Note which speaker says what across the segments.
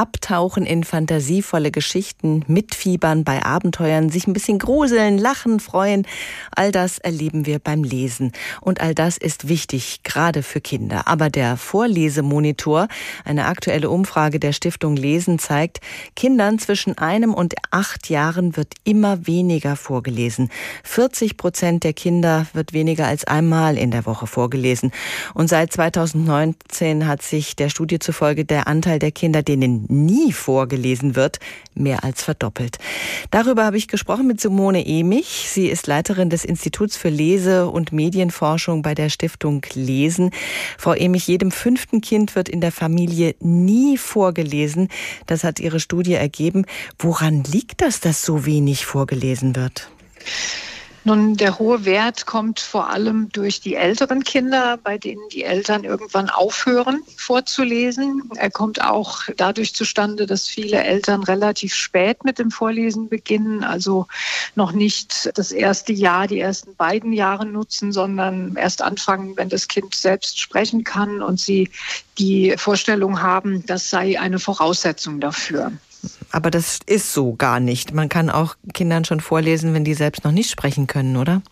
Speaker 1: abtauchen in fantasievolle Geschichten, mitfiebern bei Abenteuern, sich ein bisschen gruseln, lachen, freuen. All das erleben wir beim Lesen. Und all das ist wichtig, gerade für Kinder. Aber der Vorlesemonitor, eine aktuelle Umfrage der Stiftung Lesen, zeigt, Kindern zwischen einem und acht Jahren wird immer weniger vorgelesen. 40 Prozent der Kinder wird weniger als einmal in der Woche vorgelesen. Und seit 2019 hat sich der Studie zufolge der Anteil der Kinder, denen nie vorgelesen wird, mehr als verdoppelt. Darüber habe ich gesprochen mit Simone Emich. Sie ist Leiterin des Instituts für Lese- und Medienforschung bei der Stiftung Lesen. Frau Emich, jedem fünften Kind wird in der Familie nie vorgelesen. Das hat ihre Studie ergeben. Woran liegt das, dass so wenig vorgelesen wird?
Speaker 2: Nun, der hohe Wert kommt vor allem durch die älteren Kinder, bei denen die Eltern irgendwann aufhören vorzulesen. Er kommt auch dadurch zustande, dass viele Eltern relativ spät mit dem Vorlesen beginnen, also noch nicht das erste Jahr, die ersten beiden Jahre nutzen, sondern erst anfangen, wenn das Kind selbst sprechen kann und sie die Vorstellung haben, das sei eine Voraussetzung dafür.
Speaker 1: Aber das ist so gar nicht. Man kann auch Kindern schon vorlesen, wenn die selbst noch nicht sprechen können, oder?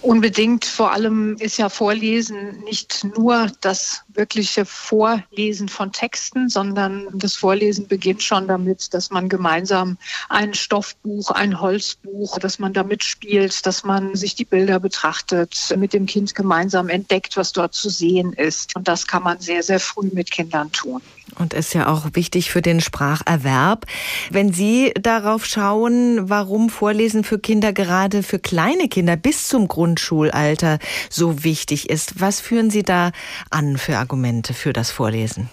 Speaker 2: Unbedingt. Vor allem ist ja Vorlesen nicht nur das wirkliche Vorlesen von Texten, sondern das Vorlesen beginnt schon damit, dass man gemeinsam ein Stoffbuch, ein Holzbuch, dass man damit spielt, dass man sich die Bilder betrachtet, mit dem Kind gemeinsam entdeckt, was dort zu sehen ist. Und das kann man sehr, sehr früh mit Kindern tun.
Speaker 1: Und ist ja auch wichtig für den Spracherwerb. Wenn Sie darauf schauen, warum Vorlesen für Kinder gerade für kleine Kinder bis zum Grundschulalter so wichtig ist, was führen Sie da an für Argumente für das Vorlesen?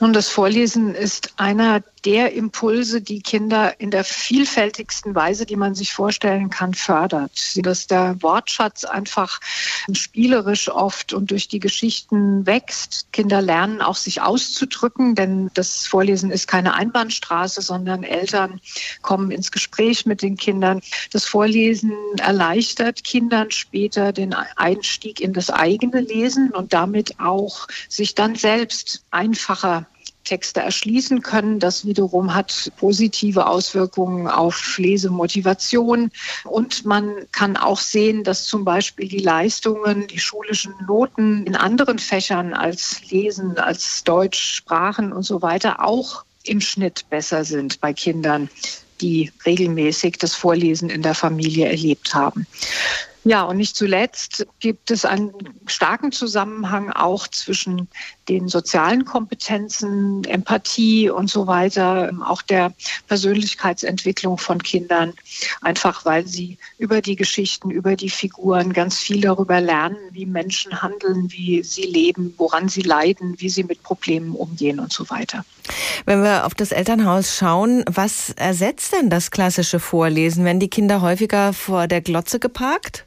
Speaker 2: Nun, das Vorlesen ist einer der Impulse, die Kinder in der vielfältigsten Weise, die man sich vorstellen kann, fördert. Dass der Wortschatz einfach spielerisch oft und durch die Geschichten wächst. Kinder lernen auch sich auszudrücken, denn das Vorlesen ist keine Einbahnstraße, sondern Eltern kommen ins Gespräch mit den Kindern. Das Vorlesen erleichtert Kindern später den Einstieg in das eigene Lesen und damit auch sich dann selbst einfacher Texte erschließen können. Das wiederum hat positive Auswirkungen auf Lesemotivation. Und man kann auch sehen, dass zum Beispiel die Leistungen, die schulischen Noten in anderen Fächern als Lesen, als Deutsch, Sprachen und so weiter auch im Schnitt besser sind bei Kindern, die regelmäßig das Vorlesen in der Familie erlebt haben. Ja, und nicht zuletzt gibt es einen starken Zusammenhang auch zwischen den sozialen Kompetenzen, Empathie und so weiter, auch der Persönlichkeitsentwicklung von Kindern, einfach weil sie über die Geschichten, über die Figuren ganz viel darüber lernen, wie Menschen handeln, wie sie leben, woran sie leiden, wie sie mit Problemen umgehen und so weiter.
Speaker 1: Wenn wir auf das Elternhaus schauen, was ersetzt denn das klassische Vorlesen? Werden die Kinder häufiger vor der Glotze geparkt?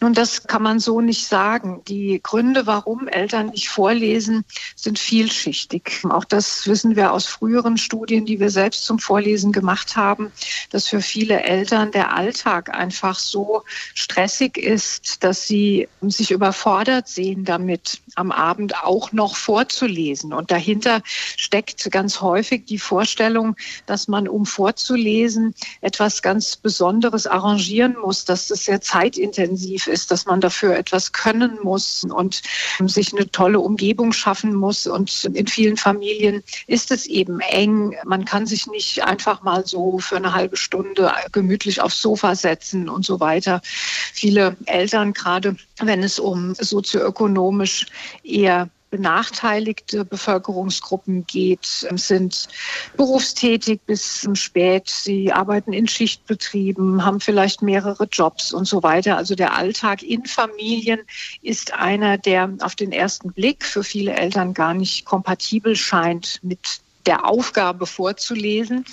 Speaker 2: Nun, das kann man so nicht sagen. Die Gründe, warum Eltern nicht vorlesen, sind vielschichtig. Auch das wissen wir aus früheren Studien, die wir selbst zum Vorlesen gemacht haben, dass für viele Eltern der Alltag einfach so stressig ist, dass sie sich überfordert sehen damit, am Abend auch noch vorzulesen. Und dahinter steckt ganz häufig die Vorstellung, dass man, um vorzulesen, etwas ganz Besonderes arrangieren muss, dass das sehr zeitintensiv ist, dass man dafür etwas können muss und sich eine tolle Umgebung schaffen muss. Und in vielen Familien ist es eben eng. Man kann sich nicht einfach mal so für eine halbe Stunde gemütlich aufs Sofa setzen und so weiter. Viele Eltern, gerade wenn es um sozioökonomisch eher benachteiligte Bevölkerungsgruppen geht, sind berufstätig bis spät. Sie arbeiten in Schichtbetrieben, haben vielleicht mehrere Jobs und so weiter. Also der Alltag in Familien ist einer, der auf den ersten Blick für viele Eltern gar nicht kompatibel scheint mit der Aufgabe vorzulesen.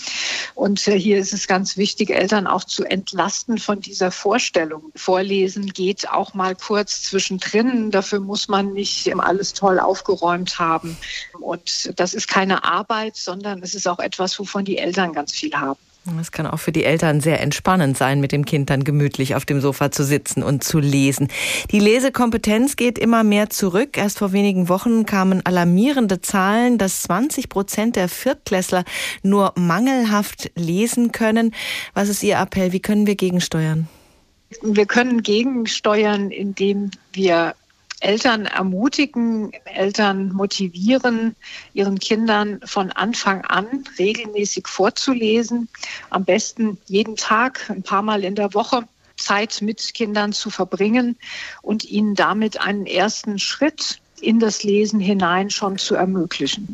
Speaker 2: Und äh, hier ist es ganz wichtig, Eltern auch zu entlasten von dieser Vorstellung. Vorlesen geht auch mal kurz zwischendrin. Dafür muss man nicht alles toll aufgeräumt haben. Und das ist keine Arbeit, sondern es ist auch etwas, wovon die Eltern ganz viel haben.
Speaker 1: Es kann auch für die Eltern sehr entspannend sein, mit dem Kind dann gemütlich auf dem Sofa zu sitzen und zu lesen. Die Lesekompetenz geht immer mehr zurück. Erst vor wenigen Wochen kamen alarmierende Zahlen, dass 20 Prozent der Viertklässler nur mangelhaft lesen können. Was ist Ihr Appell? Wie können wir gegensteuern?
Speaker 2: Wir können gegensteuern, indem wir Eltern ermutigen, Eltern motivieren, ihren Kindern von Anfang an regelmäßig vorzulesen. Am besten jeden Tag, ein paar Mal in der Woche. Zeit mit Kindern zu verbringen und ihnen damit einen ersten Schritt in das Lesen hinein schon zu ermöglichen.